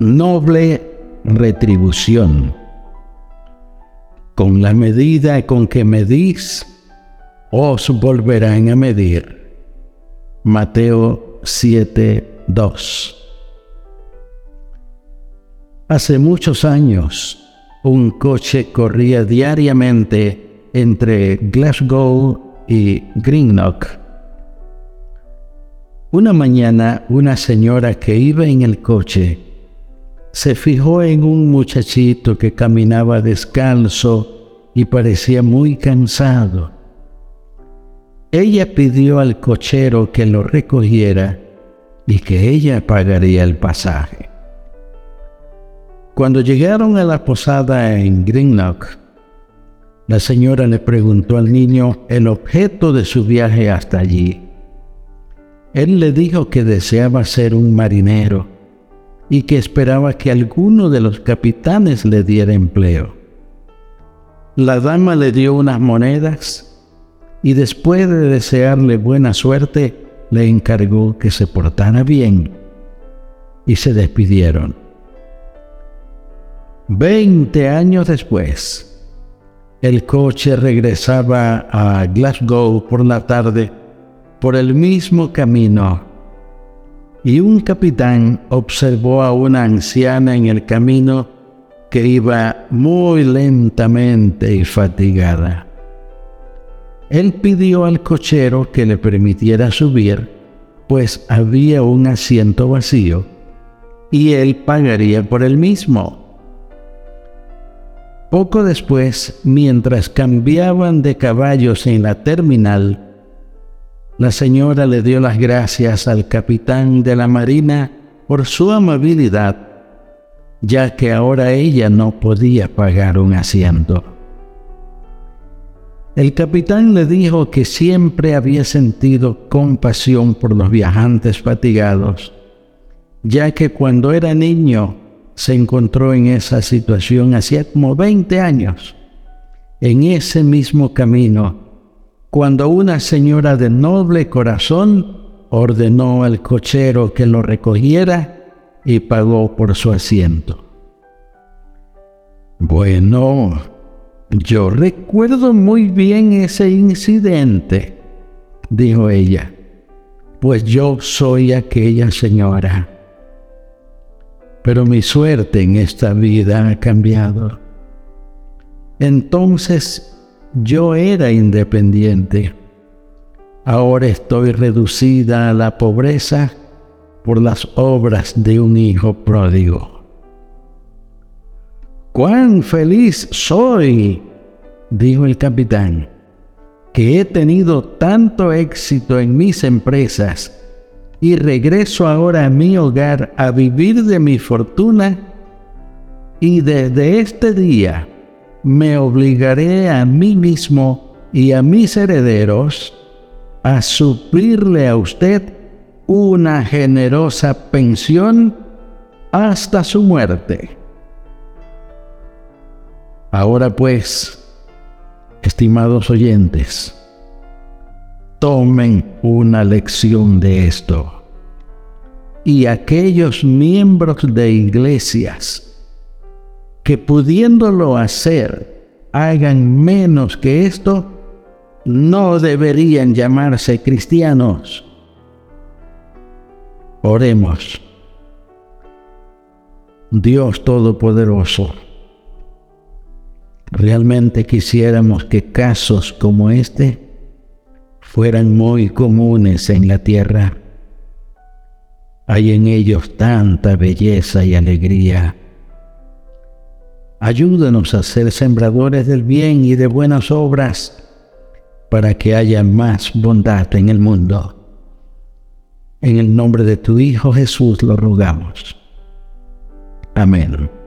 Noble retribución. Con la medida con que medís, os volverán a medir. Mateo 7, 2. Hace muchos años, un coche corría diariamente entre Glasgow y Greenock. Una mañana, una señora que iba en el coche se fijó en un muchachito que caminaba descalzo y parecía muy cansado. Ella pidió al cochero que lo recogiera y que ella pagaría el pasaje. Cuando llegaron a la posada en Greenock, la señora le preguntó al niño el objeto de su viaje hasta allí. Él le dijo que deseaba ser un marinero y que esperaba que alguno de los capitanes le diera empleo. La dama le dio unas monedas y después de desearle buena suerte, le encargó que se portara bien y se despidieron. Veinte años después, el coche regresaba a Glasgow por la tarde por el mismo camino y un capitán observó a una anciana en el camino que iba muy lentamente y fatigada. Él pidió al cochero que le permitiera subir, pues había un asiento vacío, y él pagaría por el mismo. Poco después, mientras cambiaban de caballos en la terminal, la señora le dio las gracias al capitán de la marina por su amabilidad, ya que ahora ella no podía pagar un asiento. El capitán le dijo que siempre había sentido compasión por los viajantes fatigados, ya que cuando era niño se encontró en esa situación hacía como 20 años, en ese mismo camino, cuando una señora de noble corazón ordenó al cochero que lo recogiera y pagó por su asiento. Bueno, yo recuerdo muy bien ese incidente, dijo ella, pues yo soy aquella señora pero mi suerte en esta vida ha cambiado. Entonces yo era independiente. Ahora estoy reducida a la pobreza por las obras de un hijo pródigo. ¡Cuán feliz soy! dijo el capitán, que he tenido tanto éxito en mis empresas y regreso ahora a mi hogar a vivir de mi fortuna y desde este día me obligaré a mí mismo y a mis herederos a suplirle a usted una generosa pensión hasta su muerte. Ahora pues, estimados oyentes, tomen una lección de esto. Y aquellos miembros de iglesias que pudiéndolo hacer hagan menos que esto, no deberían llamarse cristianos. Oremos. Dios Todopoderoso, realmente quisiéramos que casos como este fueran muy comunes en la tierra. Hay en ellos tanta belleza y alegría. Ayúdanos a ser sembradores del bien y de buenas obras para que haya más bondad en el mundo. En el nombre de tu Hijo Jesús lo rogamos. Amén.